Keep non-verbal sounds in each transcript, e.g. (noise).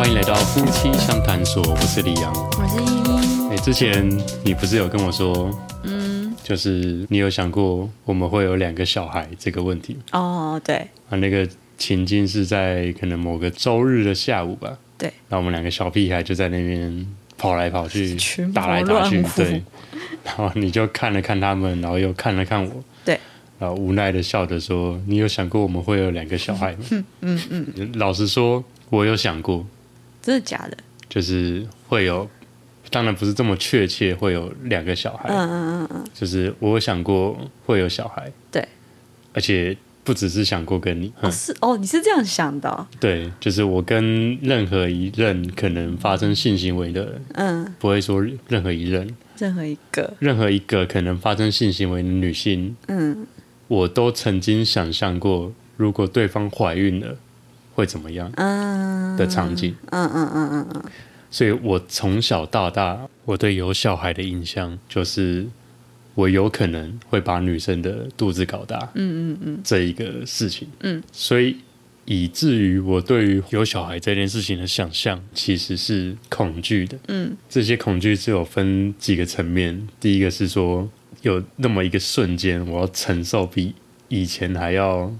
欢迎来到夫妻相谈所，我是李阳。我是依依。哎，之前你不是有跟我说，嗯，就是你有想过我们会有两个小孩这个问题哦，对啊？那个情境是在可能某个周日的下午吧？对，那我们两个小屁孩就在那边跑来跑去打来打去对。然后你就看了看他们，然后又看了看我，对，然后无奈的笑着说：“你有想过我们会有两个小孩吗？” (laughs) 嗯嗯嗯，老实说，我有想过，真的假的？就是会有，当然不是这么确切会有两个小孩，嗯嗯嗯嗯，就是我有想过会有小孩，对，而且不只是想过跟你，是哦，你是这样想的哦、对，就是我跟任何一任可能发生性行为的人，嗯，不会说任何一任，任何一个，任何一个可能发生性行为的女性，嗯。我都曾经想象过，如果对方怀孕了会怎么样嗯。的场景。嗯嗯嗯嗯嗯，所以我从小到大，我对有小孩的印象就是，我有可能会把女生的肚子搞大，嗯嗯嗯。这一个事情，嗯，所以以至于我对于有小孩这件事情的想象其实是恐惧的。嗯。这些恐惧是有分几个层面，第一个是说有那么一个瞬间，我要承受比以前还要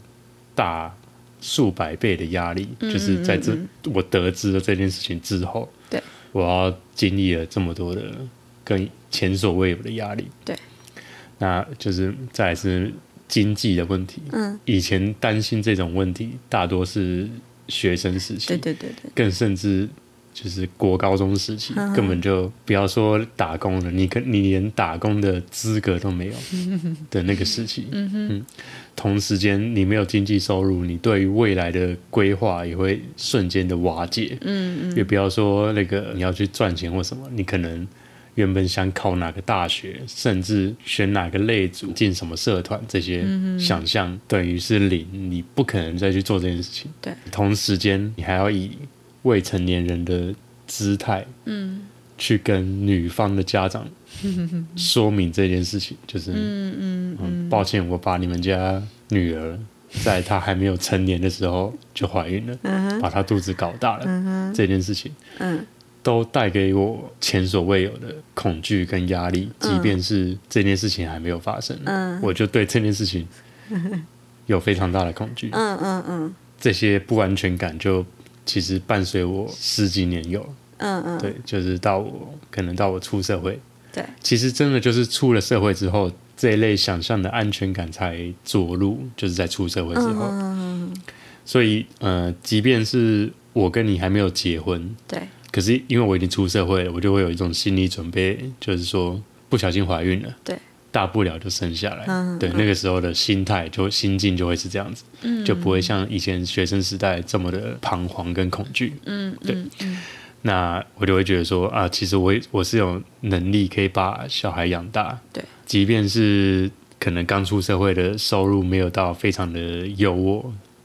大数百倍的压力，嗯就是在这嗯我得知了这件事情之后，对，我要经历了这么多的跟前所未有的压力，对，那就是再来是经济的问题，嗯，以前担心这种问题大多是学生时期，对对对对，更甚至就是国高中时期，嗯根本就不要说打工了，你可你连打工的资格都没有的那个时期。(laughs) 嗯同时间你没有经济收入，你对于未来的规划也会瞬间的瓦解。嗯嗯也不要说那个你要去赚钱或什么，你可能原本想考哪个大学，甚至选哪个类组、进什么社团，这些想象等于是零，你不可能再去做这件事情。对，同时间你还要以未成年人的姿态嗯去跟女方的家长说明这件事情，就是嗯嗯嗯，抱歉，我把你们家女儿在她还没有成年的时候就怀孕了，嗯把她肚子搞大了，嗯这件事情嗯。都带给我前所未有的恐惧跟压力。即便是这件事情还没有发生，嗯。我就对这件事情有非常大的恐惧。嗯嗯嗯。这些不安全感就其实伴随我十几年有。了，嗯嗯，对，就是到我可能到我出社会，对，其实真的就是出了社会之后，这一类想象的安全感才着陆，就是在出社会之后。嗯。所以，呃，即便是我跟你还没有结婚，对，可是因为我已经出社会了，我就会有一种心理准备，就是说不小心怀孕了，对，大不了就生下来。嗯对，那个时候的心态就心境就会是这样子，嗯就不会像以前学生时代这么的彷徨跟恐惧。嗯对。那我就会觉得说啊，其实我我是有能力可以把小孩养大，对，即便是可能刚出社会的收入没有到非常的优渥，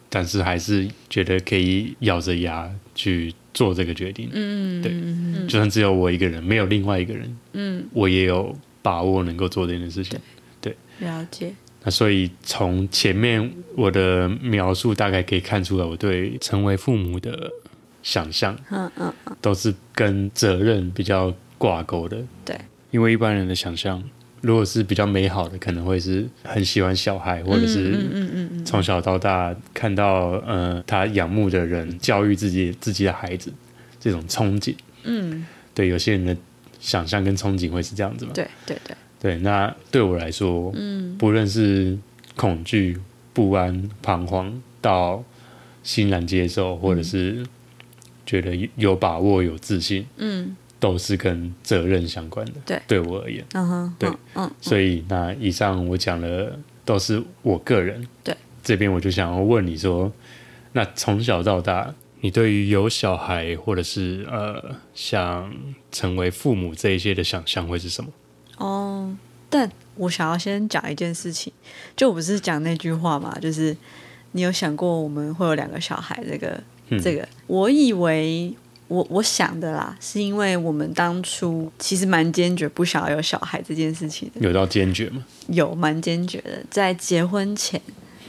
但是还是觉得可以咬着牙去做这个决定。嗯，对。嗯。就算只有我一个人，没有另外一个人，嗯，我也有把握能够做这件事情。对。了解，那所以从前面我的描述，大概可以看出来，我对成为父母的想象嗯嗯嗯，都是跟责任比较挂钩的。对，因为一般人的想象，如果是比较美好的，可能会是很喜欢小孩，或者是嗯嗯嗯嗯从小到大看到呃他仰慕的人教育自己自己的孩子这种憧憬。嗯，对，有些人的想象跟憧憬会是这样子吗？对对对，对，那对我来说，嗯不论是恐惧、不安、彷徨，到欣然接受，或者是觉得有把握、有自信，嗯都是跟责任相关的。对对我而言，嗯哼，对嗯嗯所以那以上我讲的都是我个人。对，这边我就想要问你说，那从小到大，你对于有小孩或者是呃想成为父母这一些的想象会是什么？哦，但我想要先讲一件事情，就我不是讲那句话嘛，就是你有想过我们会有两个小孩？这个、嗯这个，我以为我我想的啦，是因为我们当初其实蛮坚决不想要有小孩这件事情的，有到坚决吗？有蛮坚决的，在结婚前，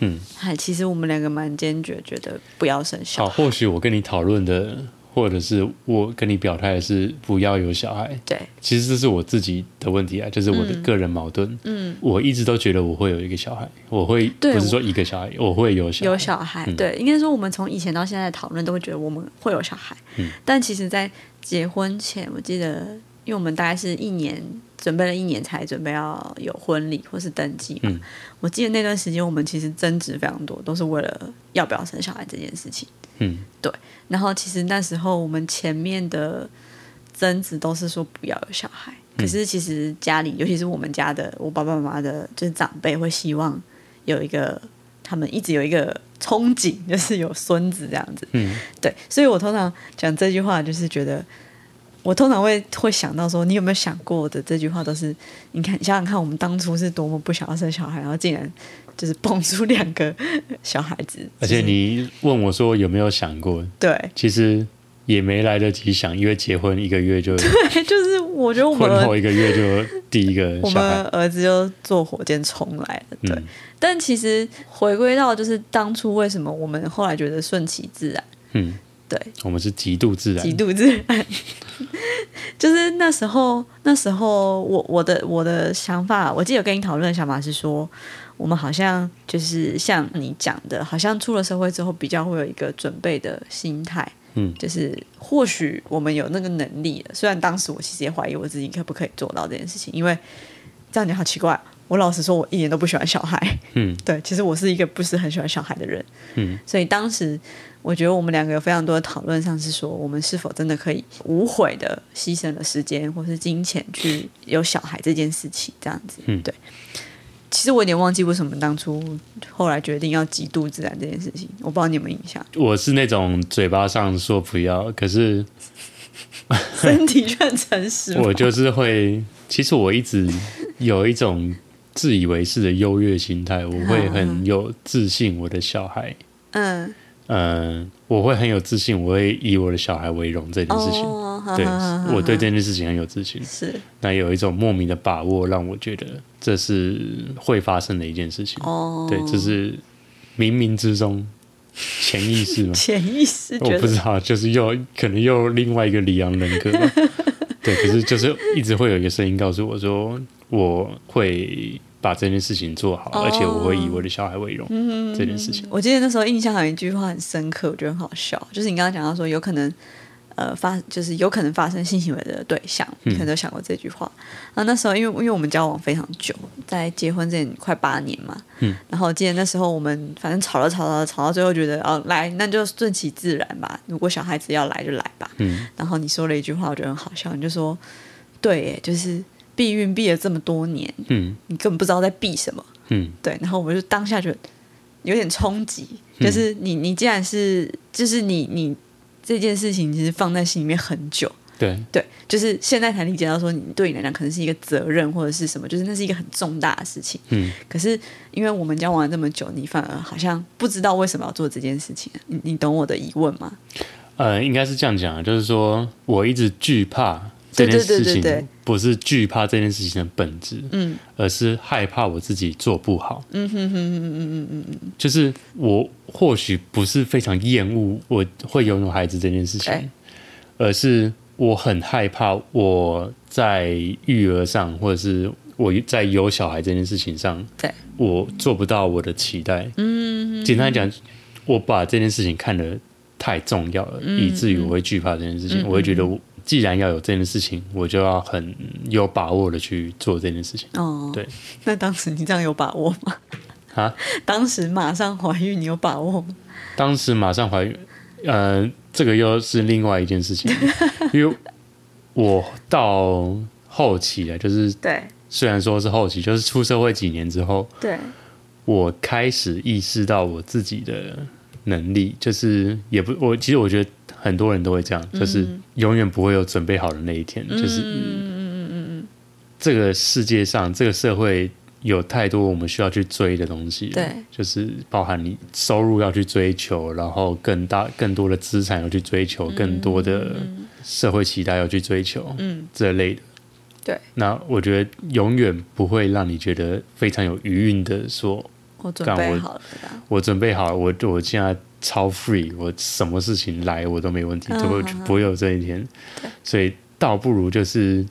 嗯，哎其实我们两个蛮坚决，觉得不要生小好，孩。或许我跟你讨论的或者是我跟你表态的是不要有小孩。对，其实这是我自己的问题啊，就是我的个人矛盾。嗯，我一直都觉得我会有一个小孩，我会不是说一个小孩，我会有小孩。有小孩，嗯对，应该说我们从以前到现在讨论都会觉得我们会有小孩，嗯但其实，在结婚前，我记得，因为我们大概是一年准备了一年才准备要有婚礼或是登记嘛，嗯我记得那段时间我们其实争执非常多，都是为了要不要生小孩这件事情。嗯对然后其实那时候我们前面的争执都是说不要有小孩，嗯可是其实家里，尤其是我们家的我爸爸妈妈的，就是长辈会希望有一个，他们一直有一个憧憬，就是有孙子这样子。嗯对，所以我通常讲这句话，就是觉得我通常会会想到说，你有没有想过的这句话都是，你看，想想看，我们当初是多么不想要生小孩，然后竟然就是蹦出两个小孩子，(laughs) 而且你问我说有没有想过，对其实也没来得及想，因为结婚一个月就对，就是我觉得我们婚后一个月就第一个我小孩。们儿子就坐火箭冲来了，对。嗯但其实回归到就是当初为什么我们后来觉得顺其自然，嗯，对，我们是极度自然极。度自然。(laughs) 就是那时候，那时候我我的我的想法，我记得跟你讨论的想法是说，我们好像就是像你讲的，好像出了社会之后，比较会有一个准备的心态。嗯就是或许我们有那个能力了，虽然当时我其实也怀疑我自己可不可以做到这件事情，因为这样讲好奇怪。我老实说，我一点都不喜欢小孩。嗯 (laughs) 对，其实我是一个不是很喜欢小孩的人，嗯所以当时我觉得我们两个有非常多的讨论，上是说我们是否真的可以无悔的牺牲了时间或是金钱去有小孩这件事情，这样子。嗯对。其实我有点忘记为什么当初后来决定要极度自然这件事情，我不知道你有没有印象。我是那种嘴巴上说不要，可是 (laughs) 身体却很诚实。我就是会，其实我一直有一种自以为是的优越心态，我会很有自信，我的小孩，嗯，嗯、我会很有自信，我会以我的小孩为荣这件事情。哦，对我对这件事情很有自信，是。那有一种莫名的把握，让我觉得这是会发生的一件事情。哦，对，这是冥冥之中潜意识吗，(laughs) 潜意识我不知道，就是又可能又另外一个李阳人格。吧。(laughs) 对，可是就是一直会有一个声音告诉我说，我会把这件事情做好，哦而且我会以我的小孩为荣。这件事情，我记得那时候印象有一句话很深刻，我觉得很好笑，就是你刚刚讲到说有可能。呃，发就是有可能发生性行为的对象，你可能都想过这句话。啊，那时候因为因为我们交往非常久，在结婚之前快八年嘛，嗯，然后我记得那时候我们反正吵了吵了吵到最后，觉得哦来那就顺其自然吧，如果小孩子要来就来吧。嗯然后你说了一句话，我觉得很好笑，你就说对耶，就是避孕避了这么多年，嗯你根本不知道在避什么。嗯对，然后我就当下觉得有点冲击，就是你你既然是就是你你这件事情其实放在心里面很久，对，对，就是现在才理解到说你对你来讲可能是一个责任或者是什么，就是那是一个很重大的事情。嗯可是因为我们交往了这么久，你反而好像不知道为什么要做这件事情，你你懂我的疑问吗？呃，应该是这样讲啊，就是说我一直惧怕这件事情，对对对不是惧怕这件事情的本质，嗯而是害怕我自己做不好。嗯哼哼哼哼哼哼哼，就是我或许不是非常厌恶我会拥有孩子这件事情对，而是我很害怕我在育儿上，或者是我在有小孩这件事情上，对，我做不到我的期待。嗯，简单来讲，我把这件事情看得太重要了，以至于我会惧怕这件事情。我会觉得我既然要有这件事情，我就要很有把握的去做这件事情。哦，对。那当时你这样有把握吗？啊，当时马上怀孕，你有把握吗？当时马上怀孕，呃，这个又是另外一件事情，(laughs) 因为我到后期啊，就是对虽然说是后期，就是出社会几年之后，对，我开始意识到我自己的能力，就是也不，我其实我觉得很多人都会这样，就是永远不会有准备好的那一天，就是嗯嗯嗯嗯嗯，这个世界上，这个社会有太多我们需要去追的东西，对，就是包含你收入要去追求，然后更大、更多的资产要去追求，更多的社会期待要去追求，嗯，这类的。对，那我觉得永远不会让你觉得非常有余韵的说，我准干我备好了这样。我准备好了，我我现在超 free，我什么事情来我都没问题，嗯就会不会有这一天。所以倒不如就是，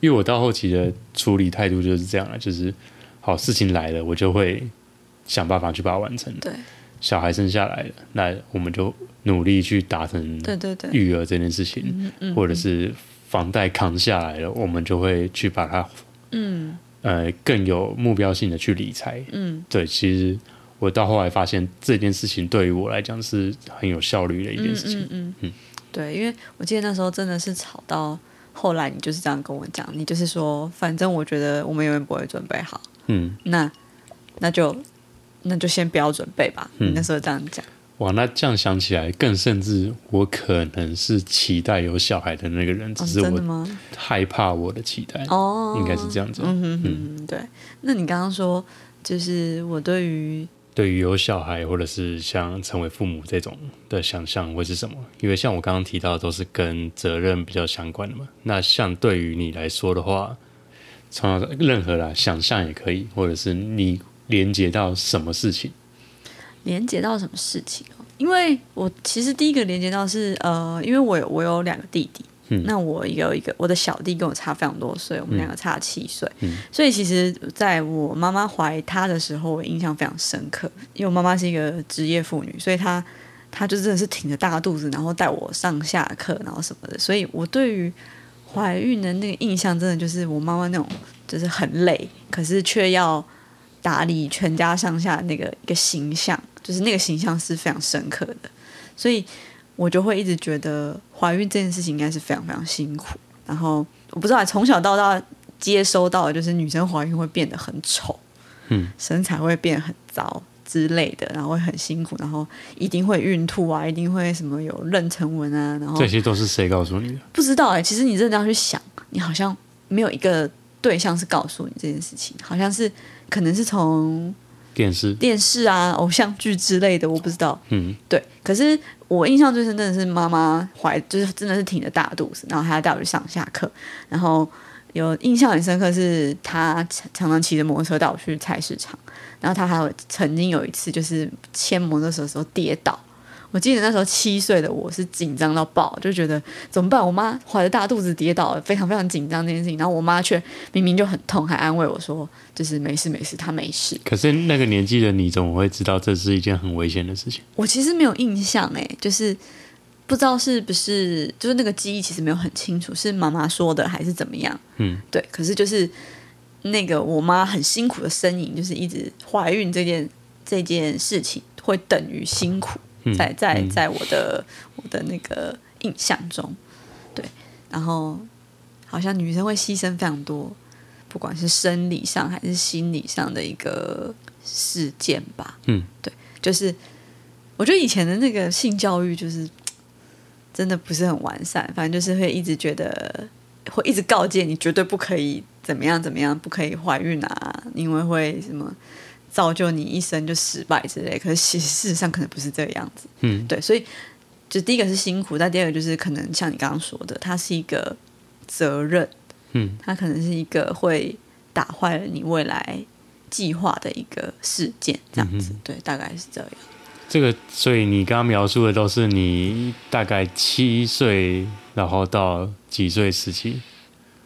因为我到后期的处理态度就是这样了，就是好事情来了，我就会想办法去把它完成。对小孩生下来了，那我们就努力去达成对对对，育儿这件事情，或者是房贷扛下来了，我们就会去把它嗯呃更有目标性的去理财。嗯对，其实我到后来发现这件事情对于我来讲是很有效率的一件嗯事情。嗯嗯嗯，对，因为我记得那时候真的是吵到后来，你就是这样跟我讲，你就是说，反正我觉得我们永远不会准备好，嗯，那那就那就先不要准备吧。嗯你那时候这样讲，哇，那这样想起来，更甚至我可能是期待有小孩的那个人，哦只是我？害怕我的期待，哦，应该是这样子。嗯哼哼，对。那你刚刚说，就是我对于对于有小孩或者是像成为父母这种的想象会是什么？因为像我刚刚提到的都是跟责任比较相关的嘛。那像对于你来说的话，从任何啦想象也可以，或者是你连接到什么事情？连接到什么事情哦？因为我其实第一个连接到是呃，因为我有我有两个弟弟，嗯。那我有一个我的小弟跟我差非常多岁，我们两个差七岁，嗯。所以其实在我妈妈怀他的时候，我印象非常深刻，因为我妈妈是一个职业妇女，所以她她就真的是挺着大肚子，然后带我上下课，然后什么的，所以我对于怀孕的那个印象，真的就是我妈妈那种就是很累，可是却要打理全家上下那个一个形象，就是那个形象是非常深刻的，所以我就会一直觉得怀孕这件事情应该是非常非常辛苦。然后我不知道从小到大接收到的就是女生怀孕会变得很丑，嗯，身材会变很糟之类的，然后会很辛苦，然后一定会孕吐啊，一定会什么有妊娠纹啊，然后这些都是谁告诉你的？不知道哎、其实你真的要去想，你好像没有一个对象是告诉你这件事情，好像是可能是从电视，电视啊、偶像剧之类的，我不知道。嗯，对，可是我印象最深真的是妈妈怀，就是真的是挺着大肚子，然后还要带我去上下课，然后有印象很深刻是她常常常骑着摩托车带我去菜市场，然后她还有曾经有一次就是牵摩托车的时候跌倒。我记得那时候七岁的我是紧张到爆，就觉得怎么办？我妈怀着大肚子跌倒了，非常非常紧张这件事情。然后我妈却明明就很痛，还安慰我说：“就是没事没事，她没事。”可是那个年纪的你怎么会知道这是一件很危险的事情？我其实没有印象哎，就是不知道是不是就是那个记忆其实没有很清楚，是妈妈说的还是怎么样？嗯，对。可是就是那个我妈很辛苦的身影，就是一直怀孕这件这件事情会等于辛苦，嗯在在嗯在我的我的那个印象中，对。然后好像女生会牺牲非常多，不管是生理上还是心理上的一个事件吧。嗯，对，就是我觉得以前的那个性教育就是真的不是很完善，反正就是会一直觉得会一直告诫你绝对不可以怎么样怎么样，不可以怀孕啊，因为会什么造就你一生就失败之类。可是其实事实上可能不是这个样子。嗯，对，所以就第一个是辛苦，但第二个就是可能像你刚刚说的，它是一个责任，嗯，它可能是一个会打坏了你未来计划的一个事件，这样子。对，大概是这样。这个，所以你刚刚描述的都是你大概七岁，然后到几岁时期？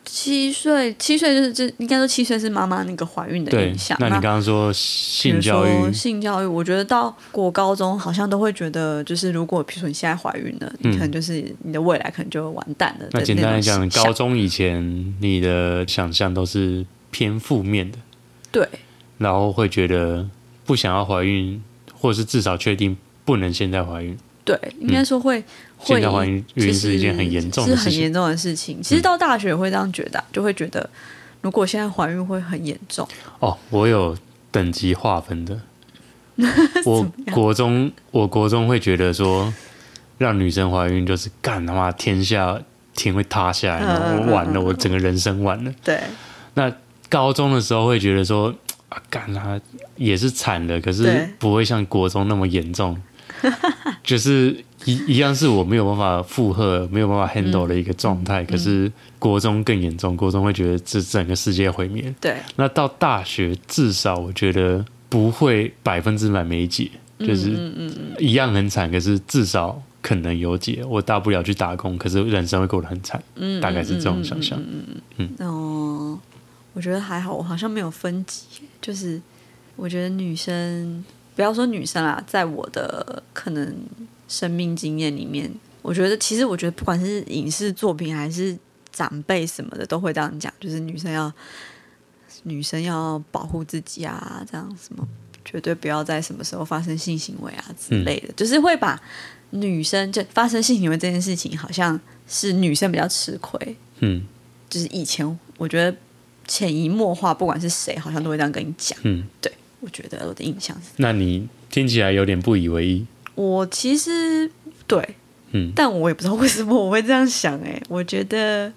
七岁，七岁就是这应该说七岁是妈妈那个怀孕的影响。，那你刚刚说性教育，性教育，我觉得到国高中好像都会觉得，就是如果比如说你现在怀孕了，你可能就是你的未来可能就完蛋了那简单来讲，高中以前你的想象都是偏负面的，对然后会觉得不想要怀孕，或者是至少确定不能现在怀孕。对，应该说会、会现在怀孕是一件很严重的事情。嗯是很严重的事情。其实到大学也会这样觉得啊、就会觉得如果现在怀孕会很严重。哦，我有等级划分的。(laughs) 我国中，我国中会觉得说，让女生怀孕就是干他妈天下天会塌下来，我完了，我整个人生完了。对，那高中的时候会觉得说，啊，干他也是惨的，可是不会像国中那么严重，(laughs) 就是一一样是我没有办法负荷、没有办法 handle 的一个状嗯态。可是国中更严重，国中会觉得这整个世界毁灭。对，那到大学，至少我觉得不会百分之百没解，就是一样很惨，可是至少可能有解。我大不了去打工，可是人生会过得很惨，大概是这种想象。嗯嗯哦，我觉得还好，我好像没有分级，就是我觉得女生，不要说女生啦，在我的可能生命经验里面，我觉得其实我觉得不管是影视作品还是长辈什么的，都会这样讲，就是女生要女生要保护自己啊，这样什么绝对不要在什么时候发生性行为啊之类的，就是会把女生就发生性行为这件事情，好像是女生比较吃亏。嗯就是以前我觉得潜移默化，不管是谁，好像都会这样跟你讲。嗯，对，我觉得我的印象是，那你听起来有点不以为意。我其实对，嗯，但我也不知道为什么我会这样想、哎，我觉得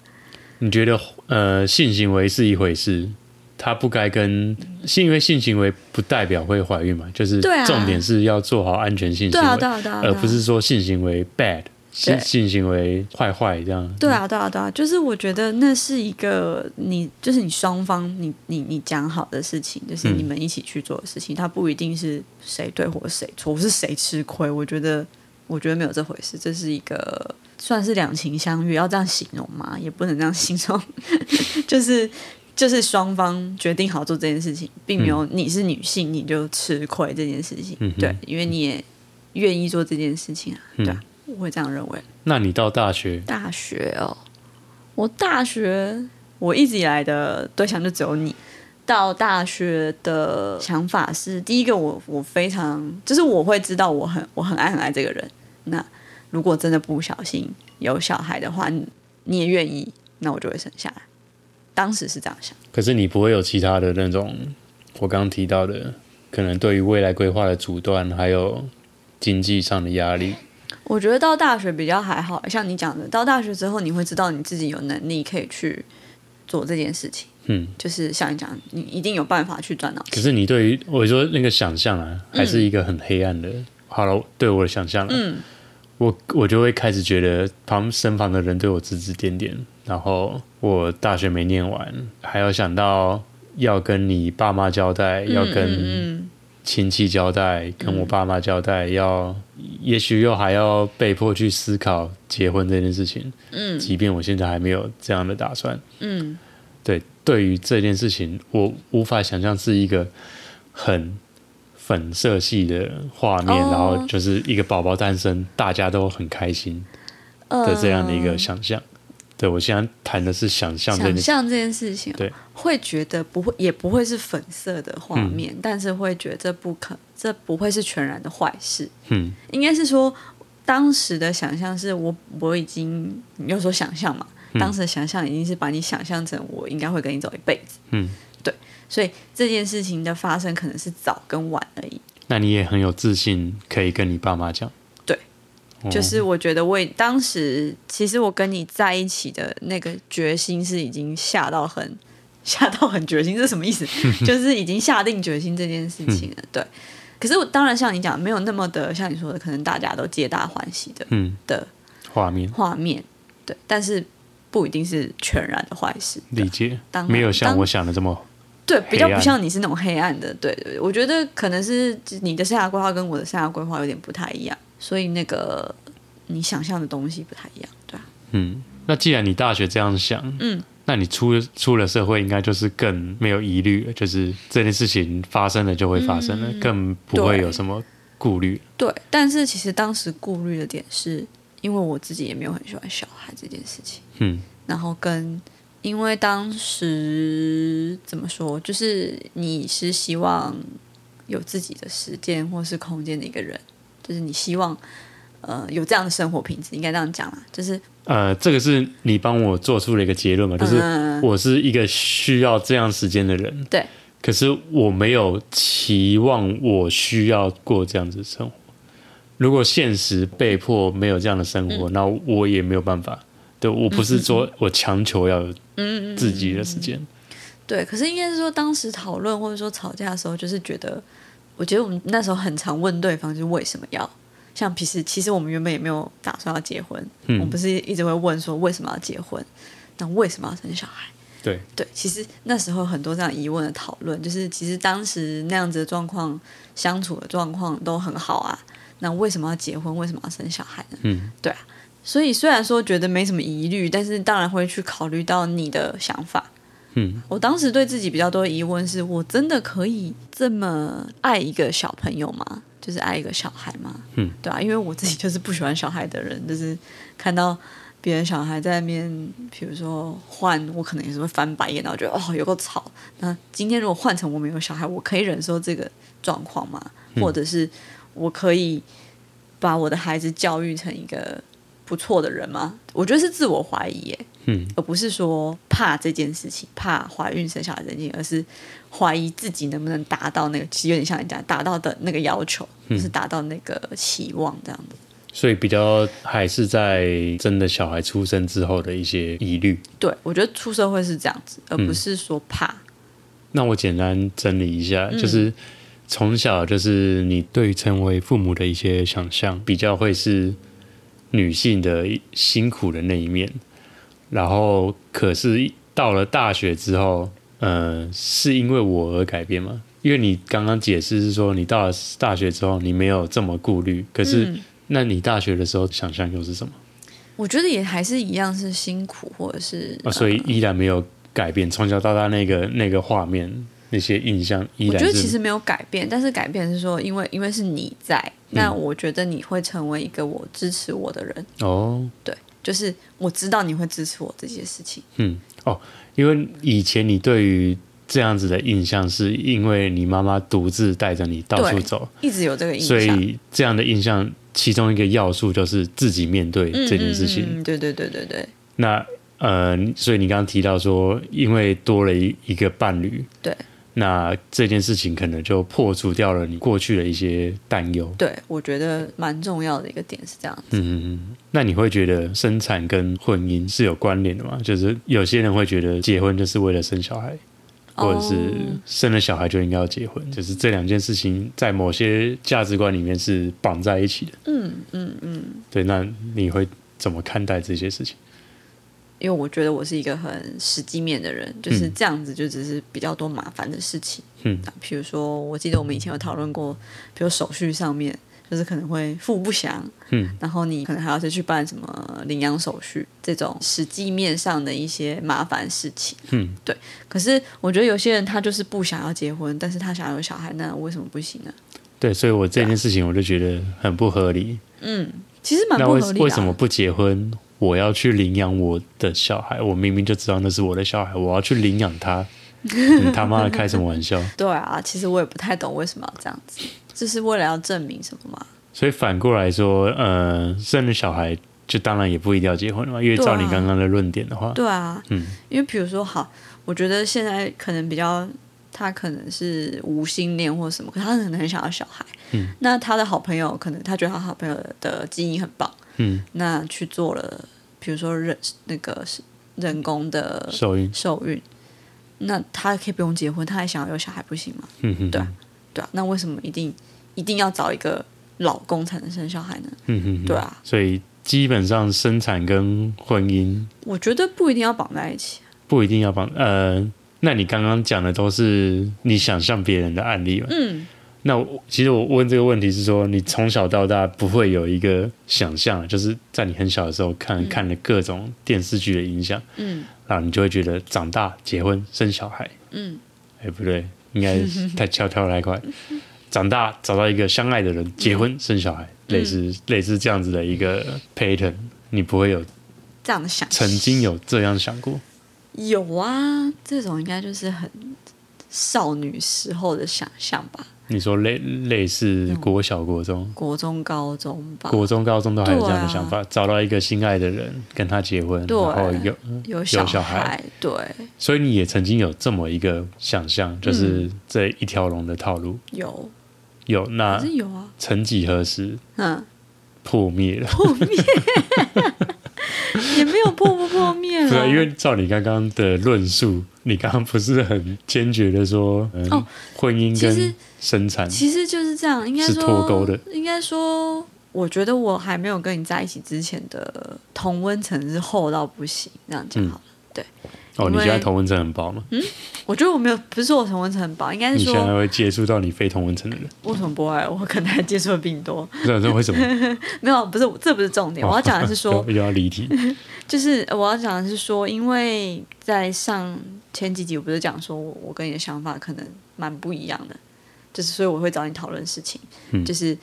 你觉得呃，性行为是一回事，它不该跟性，因为性行为不代表会怀孕嘛，就是重点是要做好安全性行为，对啊，对啊，对啊，对啊。而不是说性行为 bad，性对。性行为坏坏这样。对啊，对啊，对啊，就是我觉得那是一个你，就是你双方你你你讲好的事情，就是嗯。你们一起去做的事情，它不一定是谁对或谁错，是谁吃亏。我觉得，我觉得没有这回事，这是一个算是两情相悦，要这样形容吗？也不能这样形容，(laughs) 就是就是双方决定好做这件事情，并没有你是女性你就吃亏这件事情，嗯对，因为你也愿意做这件事情啊，对啊，我会这样认为。那你到大学，大学哦，我大学我一直以来的对象就只有你。到大学的想法是，第一个我我非常就是我会知道我很我很爱很爱这个人。那如果真的不小心有小孩的话，你你也愿意，那我就会生下来。当时是这样想。可是你不会有其他的那种，我刚刚提到的，可能对于未来规划的阻断，还有经济上的压力。我觉得到大学比较还好，像你讲的，到大学之后你会知道你自己有能力可以去做这件事情。嗯，就是像你讲，你一定有办法去赚到钱。可是你对于我说那个想象啊，还是一个很黑暗的。好了，对我的想象、啊，嗯我我就会开始觉得旁身旁的人对我指指点点，然后我大学没念完，还要想到要跟你爸妈交代，要跟嗯亲戚交代，跟我爸妈交代，要也许又还要被迫去思考结婚这件事情。嗯即便我现在还没有这样的打算，嗯对，对于这件事情，我无法想象是一个很粉色系的画面，哦然后就是一个宝宝诞生，大家都很开心嗯的这样的一个想象。对我现在谈的是想象想象这件事情，对，会觉得不会，也不会是粉色的画面，嗯但是会觉得这不可，这不会是全然的坏事。嗯应该是说，当时的想象是我我已经，你要说想象嘛，嗯当时的想象已经是把你想象成我应该会跟你走一辈子，嗯，对所以这件事情的发生可能是早跟晚而已。那你也很有自信，可以跟你爸妈讲。就是我觉得我也当时其实我跟你在一起的那个决心是已经下到很下到很决心，这是什么意思？(laughs) 就是已经下定决心这件事情了。对，可是我当然像你讲，没有那么的像你说的，可能大家都皆大欢喜的嗯，的画面画面。对，但是不一定是全然的坏事。理解当，没有像我想的这么对，比较不像你是那种黑暗的。对对对，我觉得可能是你的生涯规划跟我的生涯规划有点不太一样，所以那个你想象的东西不太一样，对啊。嗯。那既然你大学这样想，嗯，那你出出了社会，应该就是更没有疑虑了，就是这件事情发生了就会发生了，更不会有什么顾虑。对，但是其实当时顾虑的点是，因为我自己也没有很喜欢小孩这件事情，嗯然后跟因为当时怎么说，就是你是希望有自己的时间或是空间的一个人，就是你希望呃有这样的生活品质，应该这样讲啦，就是呃，这个是你帮我做出了一个结论嘛，就是嗯我是一个需要这样时间的人，对，可是我没有期望我需要过这样子的生活。如果现实被迫没有这样的生嗯。活，那我也没有办法。对我不是说我强求要有嗯自己的时间，对，可是应该是说当时讨论或者说吵架的时候，就是觉得，我觉得我们那时候很常问对方，就是为什么要。像平时其实我们原本也没有打算要结婚，嗯我们不是一直会问说为什么要结婚，那为什么要生小孩？对对，其实那时候很多这样疑问的讨论，就是其实当时那样子的状况，相处的状况都很好啊，那为什么要结婚？为什么要生小孩呢？嗯，对啊。所以虽然说觉得没什么疑虑，但是当然会去考虑到你的想法。嗯，我当时对自己比较多的疑问是：我真的可以这么爱一个小朋友吗？就是爱一个小孩吗？嗯，对啊，因为我自己就是不喜欢小孩的人，就是看到别人小孩在那边，比如说换，我可能也是会翻白眼，然后觉得哦有个吵。那今天如果换成我没有小孩，我可以忍受这个状况吗？或者是我可以把我的孩子教育成一个不错的人吗？我觉得是自我怀疑耶。嗯，而不是说怕这件事情，怕怀孕生小孩这件事情，而是怀疑自己能不能达到那个，其实有点像人家达到的那个要求，就是达到那个期望这样子。所以比较还是在真的小孩出生之后的一些疑虑。对，我觉得出社会是这样子，而不是说怕。那我简单整理一下，就是从小就是你对成为父母的一些想象，比较会是女性的辛苦的那一面。然后，可是到了大学之后，呃，是因为我而改变吗？因为你刚刚解释是说，你到了大学之后，你没有这么顾虑。可是，那你大学的时候想象又是什么？我觉得也还是一样是辛苦，或者是啊，所以依然没有改变。从小到大那个那个画面，那些印象依然。我觉得其实没有改变，但是改变是说，因为因为是你在，那我觉得你会成为一个我支持我的人。哦，对。就是我知道你会支持我这些事情。嗯，哦，因为以前你对于这样子的印象，是因为你妈妈独自带着你到处走，一直有这个印象。所以这样的印象，其中一个要素就是自己面对这件事情。嗯，对对对对对。那呃，所以你刚刚提到说，因为多了一一个伴侣，对。那这件事情可能就破除掉了你过去的一些担忧。对，我觉得蛮重要的一个点是这样子。嗯嗯嗯。那你会觉得生产跟婚姻是有关联的吗？就是有些人会觉得结婚就是为了生小孩，或者是生了小孩就应该要结婚，就是这两件事情在某些价值观里面是绑在一起的。嗯嗯嗯。对，那你会怎么看待这些事情？因为我觉得我是一个很实际面的人，就是这样子，就只是比较多麻烦的事情。嗯，比如说，我记得我们以前有讨论过，比如手续上面，就是可能会付不详，嗯，然后你可能还要再去办什么领养手续，这种实际面上的一些麻烦事情。嗯，对。可是我觉得有些人他就是不想要结婚，但是他想要有小孩，那为什么不行呢？对，所以我这件事情我就觉得很不合理。嗯，其实蛮不合理。为什么不结婚？我要去领养我的小孩，我明明就知道那是我的小孩，我要去领养他，(laughs) 你他妈的开什么玩笑？对啊，其实我也不太懂为什么要这样子，这是为了要证明什么吗？所以反过来说，呃，生了小孩就当然也不一定要结婚了嘛，因为照你刚刚的论点的话，对啊，嗯，因为比如说，好，我觉得现在可能比较，他可能是无性恋或什么，可他可能很想要小孩，嗯，那他的好朋友可能他觉得他好朋友的基因很棒。嗯，那去做了，比如说人那个人工的受孕，受孕，那他可以不用结婚，他还想要有小孩，不行吗？嗯哼，对啊，对啊，那为什么一定一定要找一个老公才能生小孩呢？嗯哼，对啊，所以基本上生产跟婚姻，我觉得不一定要绑在一起，不一定要绑。呃，那你刚刚讲的都是你想象别人的案例嘛？嗯。那其实我问这个问题是说，你从小到大不会有一个想象，就是在你很小的时候看看了各种电视剧的影响，嗯，然后你就会觉得长大结婚生小孩，嗯，哎不对，应该太悄悄太快，长大找到一个相爱的人，结婚生小孩，类似类似这样子的一个 pattern，你不会有这样的想，曾经有这样想过？有啊，这种应该就是很少女时候的想象吧。你说类类似国小、国中、国中、高中吧，国中、高中都还有这样的想法，找到一个心爱的人跟他结婚，然后有有小孩，对。所以你也曾经有这么一个想象，就是这一条龙的套路。有。有那有啊，曾几何时，嗯，破灭了，破灭。(laughs) (laughs) 也没有破不破灭了，(laughs) 对，因为照你刚刚的论述，你刚刚不是很坚决的说，哦，婚姻跟生产其实就是这样，应该是脱钩的。应该说，我觉得我还没有跟你在一起之前的同温层是厚到不行，这样讲好了。对，哦，你现在同温层很薄吗？我觉得我没有，不是说我同温层很薄，应该是你现在说会接触到你非同温层的人，为什么不会？我可能还接触的比你多。(laughs) 这这为什么？(laughs) 没有，不是，这不是重点。我要讲的是说，(laughs) 又又要离题。就是我要讲的是说，因为在上前几集我不是讲说我跟你的想法可能蛮不一样的，就是所以我会找你讨论事情，嗯就是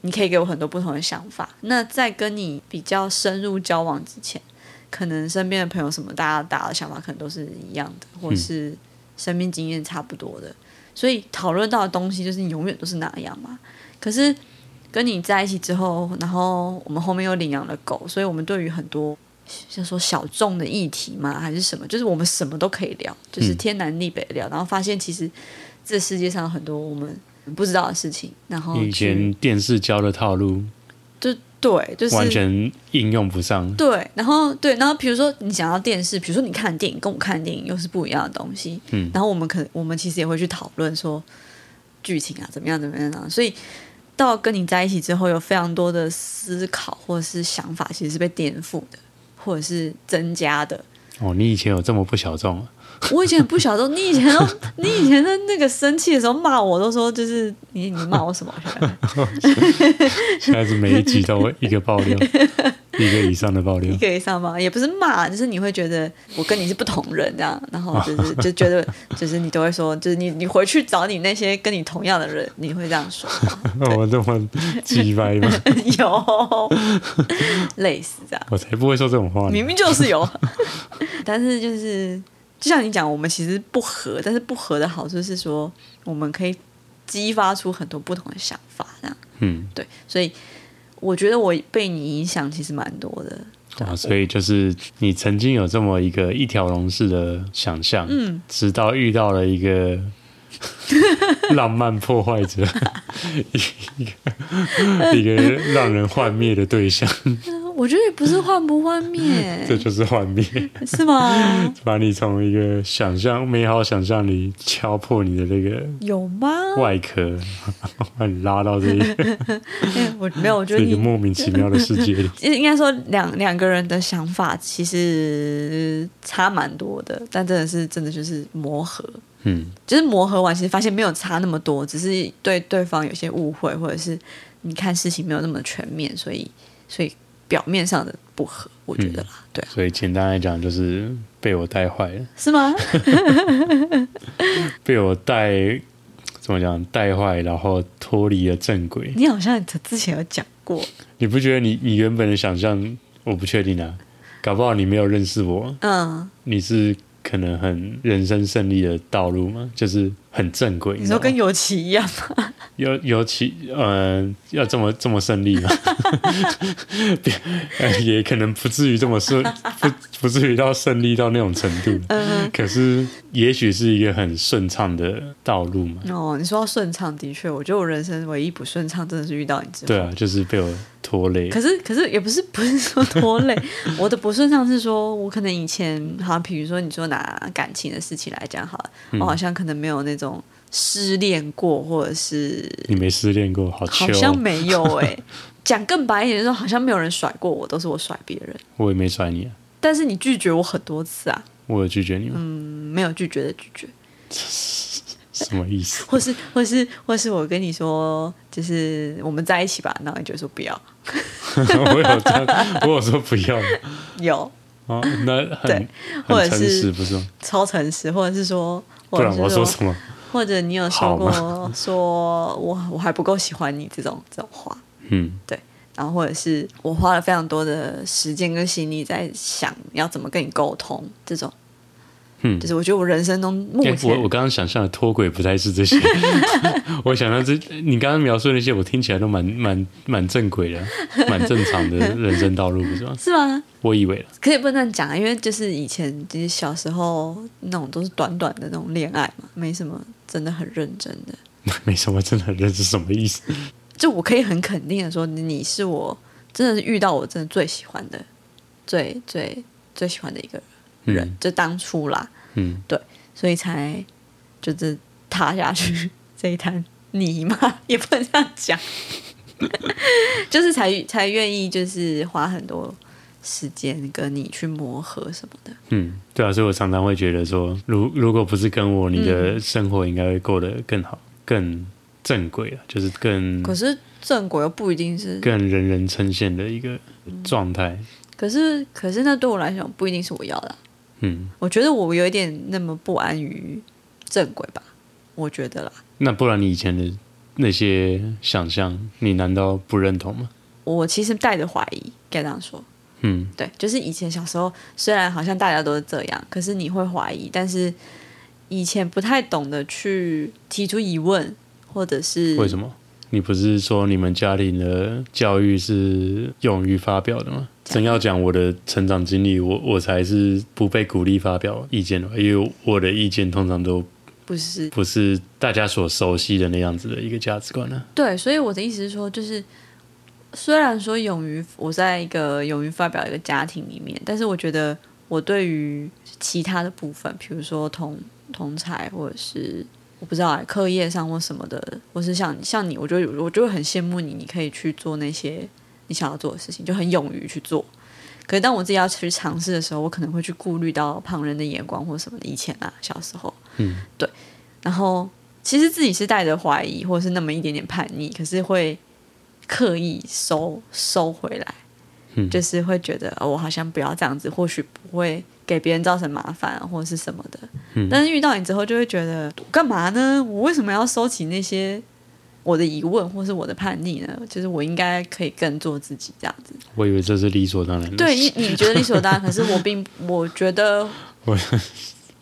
你可以给我很多不同的想法。那在跟你比较深入交往之前，可能身边的朋友什么，大家大家的想法可能都是一样的，或者是生命经验差不多的，所以讨论到的东西就是你永远都是那样嘛。可是跟你在一起之后，然后我们后面又领养了狗，所以我们对于很多像说小众的议题嘛，还是什么，就是我们什么都可以聊，就是嗯。天南地北聊，然后发现其实这世界上有很多我们不知道的事情，然后以前电视教的套路。就对，就是完全应用不上。对，然后对，然后比如说你想要电视，比如说你看电影跟我看电影又是不一样的东西，嗯然后我们可我们其实也会去讨论说剧情啊怎么样怎么样啊，所以到跟你在一起之后，有非常多的思考或者是想法其实是被颠覆的，或者是增加的。哦，你以前有这么不小众啊？(laughs) 我以前很不晓得，你以前都你以前的那个生气的时候骂我，都说就是你你骂我什么？(laughs) 现在是每一集都一个爆料，一个以上的爆料一。个以上吗？也不是骂，就是你会觉得我跟你是不同人这样，然后就是就觉得 (laughs) 就是你都会说，就是你你回去找你那些跟你同样的人，你会这样说吗我这么鸡掰吗？有类似这样，我才不会说这种话呢。明明就是有，但是就是就像你讲，我们其实不合，但是不合的好处是说，我们可以激发出很多不同的想法，这样。嗯，对，所以我觉得我被你影响其实蛮多的，哇，所以就是你曾经有这么一个一条龙式的想象，嗯，直到遇到了一个 (laughs) 浪漫破坏者，一个一个让人幻灭的对象，我觉得也不是幻不幻灭，(laughs) 这就是幻灭，是吗？(laughs) 把你从一个想象美好想象里敲破你的那个有吗？外壳，(laughs) 把你拉到这一个哎我没有，我觉得一个你莫名其妙的世界里。应该说两两个人的想法其实差蛮多的，但真的是真的就是磨合，嗯，就是磨合完，其实发现没有差那么多，只是对对方有些误会，或者是你看事情没有那么全面，所以所以表面上的不合，我觉得啦，对啊，所以简单来讲，就是被我带坏了，是吗？(laughs) 被我带怎么讲带坏，然后脱离了正轨。你好像之前有讲过，你不觉得你你原本的想象，我不确定啊，搞不好你没有认识我，嗯，你是可能很人生胜利的道路吗？就是很正规。你说跟尤其一样吗？尤尤其呃，要这么这么胜利吗？(laughs) 呃也可能不至于这么顺，不不至于到胜利到那种程度。嗯，可是也许是一个很顺畅的道路嘛。哦，你说到顺畅，的确，我觉得我人生唯一不顺畅，真的是遇到你之后。对啊，就是被我拖累。可是，可是也不是不是说拖累，(laughs) 我的不顺畅是说，我可能以前好像比如说你说拿感情的事情来讲好了，嗯我好像可能没有那种失恋过，或者是你没失恋过，好糗、好像哦。没有哎、(laughs) 讲更白一点，就是说好像没有人甩过我，都是我甩别人。我也没甩你啊，但是你拒绝我很多次啊，我有拒绝你吗？嗯，没有拒绝的拒绝，(laughs) 什么意思？或是或是或是我跟你说，就是我们在一起吧，然后你就说不要，(laughs) 我有这样，我有说不要有哦，那很对或者是？超诚实，或者是说，或者是不然我说什么？或者你有说过说我我还不够喜欢你这种这种话，嗯，对然后或者是我花了非常多的时间跟心力在想要怎么跟你沟通，这种，嗯就是我觉得我人生中目欸前、我我刚刚想象的脱轨不太是这些，(laughs) (laughs) 我想象这你刚刚描述的那些，我听起来都蛮蛮蛮正轨的，蛮正常的 (laughs) 人生道路，不是吗？是吗？我以为了，可以不能这样讲啊，因为就是以前就是小时候那种都是短短的那种恋爱嘛，没什么真的很认真的。没什么真的很认真什么意思？就我可以很肯定的说，你是我真的是遇到我真的最喜欢的、最最最喜欢的一个人，嗯。就当初啦，嗯，对所以才就是踏下去 (laughs) 这一滩泥嘛，(laughs) 也不能这样讲，(laughs) 就是才才愿意就是花很多时间跟你去磨合什么的。嗯，对啊，所以我常常会觉得说，如如果不是跟我，你的生活应该会过得更好、更正轨啊，就是更可是正轨又不一定是，更人人称羡的一个状态。可是可是那对我来讲不一定是我要的啊、嗯，我觉得我有一点那么不安于正轨吧，我觉得啦。那不然你以前的那些想象，你难道不认同吗？我其实带着怀疑，该这样说。嗯，对，就是以前小时候，虽然好像大家都是这样，可是你会怀疑，但是以前不太懂得去提出疑问，或者是为什么？你不是说你们家庭的教育是勇于发表的吗？真要讲我的成长经历，我我才是不被鼓励发表意见的，因为我的意见通常都不是不是大家所熟悉的那样子的一个价值观呢、对，所以我的意思是说，就是虽然说勇于我在一个勇于发表一个家庭里面，但是我觉得我对于其他的部分，比如说同同才或者是我不知道哎课业上或什么的，或是像像你，我就会我就会很羡慕你，你可以去做那些你想要做的事情，就很勇于去做。可是当我自己要去尝试的时候，我可能会去顾虑到旁人的眼光或什么的。以前啊，小时候，嗯，对，然后其实自己是带着怀疑或者是那么一点点叛逆，可是会刻意收收回来，嗯就是会觉得、哦、我好像不要这样子，或许不会给别人造成麻烦或者是什么的。嗯但是遇到你之后，就会觉得干嘛呢？我为什么要收起那些我的疑问或是我的叛逆呢？就是我应该可以更做自己这样子。我以为这是理所当然的。对，你你觉得理所当然，可是我并 (laughs) 我觉得我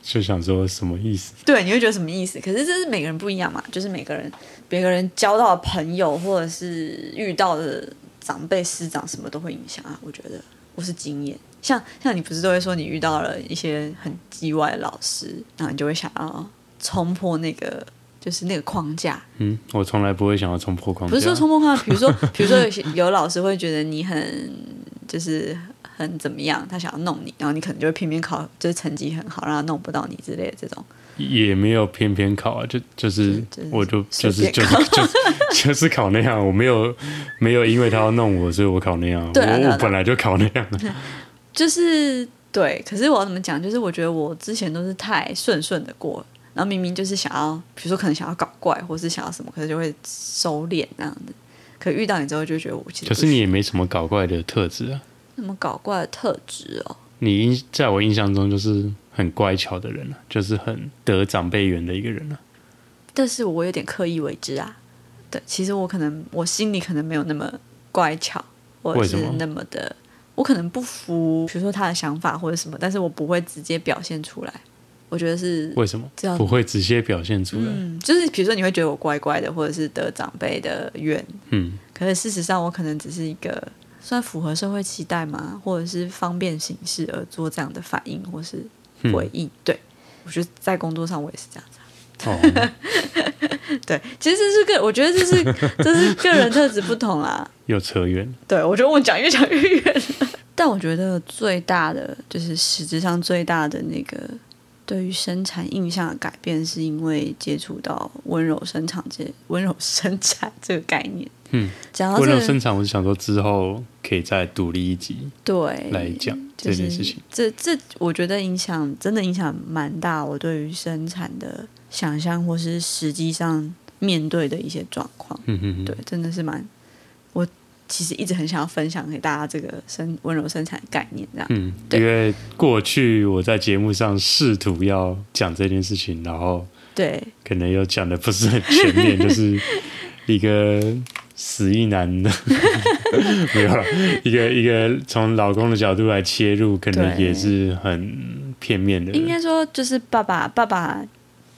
就想说什么意思？对，你会觉得什么意思？可是这是每个人不一样嘛，就是每个人每个人交到的朋友或者是遇到的长辈、师长什么都会影响啊。我觉得我是经验，像像你不是都会说你遇到了一些很叽歪的老师，然后你就会想要冲破那个就是那个框架，嗯，我从来不会想要冲破框架。不是说冲破框架，比如说 (laughs) 比如说有些有老师会觉得你很就是。很怎么样？他想要弄你，然后你可能就会偏偏考，就是成绩很好，让他弄不到你之类的这种。也没有偏偏考啊，就就是就是我就就是就是就是就是考那样，我没有没有因为他要弄我，所以我考那样。对啊对啊我我本来就考那样的。(laughs) 就是对，可是我要怎么讲？就是我觉得我之前都是太顺顺的过，然后明明就是想要，比如说可能想要搞怪，或是想要什么，可是就会收敛那样子。可遇到你之后，就觉得我其实可是你也没什么搞怪的特质啊。什么搞怪的特质哦。你印在我印象中就是很乖巧的人啊，就是很得长辈缘的一个人啊。但是我有点刻意为之啊。对，其实我可能我心里可能没有那么乖巧，或者是那么的，我可能不服，比如说他的想法或者什么，但是我不会直接表现出来。我觉得是为什么这样不会直接表现出来？嗯，就是比如说你会觉得我乖乖的，或者是得长辈的怨，嗯可是事实上我可能只是一个算符合社会期待嘛，或者是方便行事而做这样的反应或是嗯回应。对我觉得在工作上我也是这样子啊。哦，(laughs) 对，其实这是个，我觉得这是这是个人特质不同啦。(laughs) 又扯远。对，我觉得我讲越讲越远。(laughs) 但我觉得最大的就是实质上最大的那个对于生产印象的改变，是因为接触到温柔生产这温柔生产这个概念。嗯，讲到这个，温柔生产，我是想说之后可以再独立一集对来讲就是这件事情。这这，我觉得影响真的影响蛮大。我对于生产的想象，或是实际上面对的一些状况。嗯嗯嗯，对，真的是蛮，我其实一直很想要分享给大家这个生温柔生产的概念，这样。嗯，因为过去我在节目上试图要讲这件事情，然后对，可能又讲的不是很全面，就是 (laughs) 一个死意男。的，(laughs) 没有了，一个一个从老公的角度来切入，可能也是很片面的。应该说就是爸爸爸爸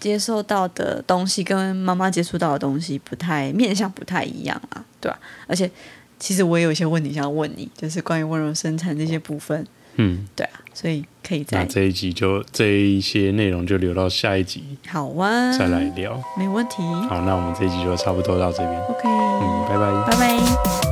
接受到的东西跟妈妈接触到的东西不太面向不太一样啊，对吧、而且其实我也有一些问题想要问你，就是关于温柔生产这些部分，嗯，对啊，所以可以再那这一集就这一些内容就留到下一集好啊，再来聊。没问题好，那我们这一集就差不多到这边。，OK，嗯，拜拜。拜拜。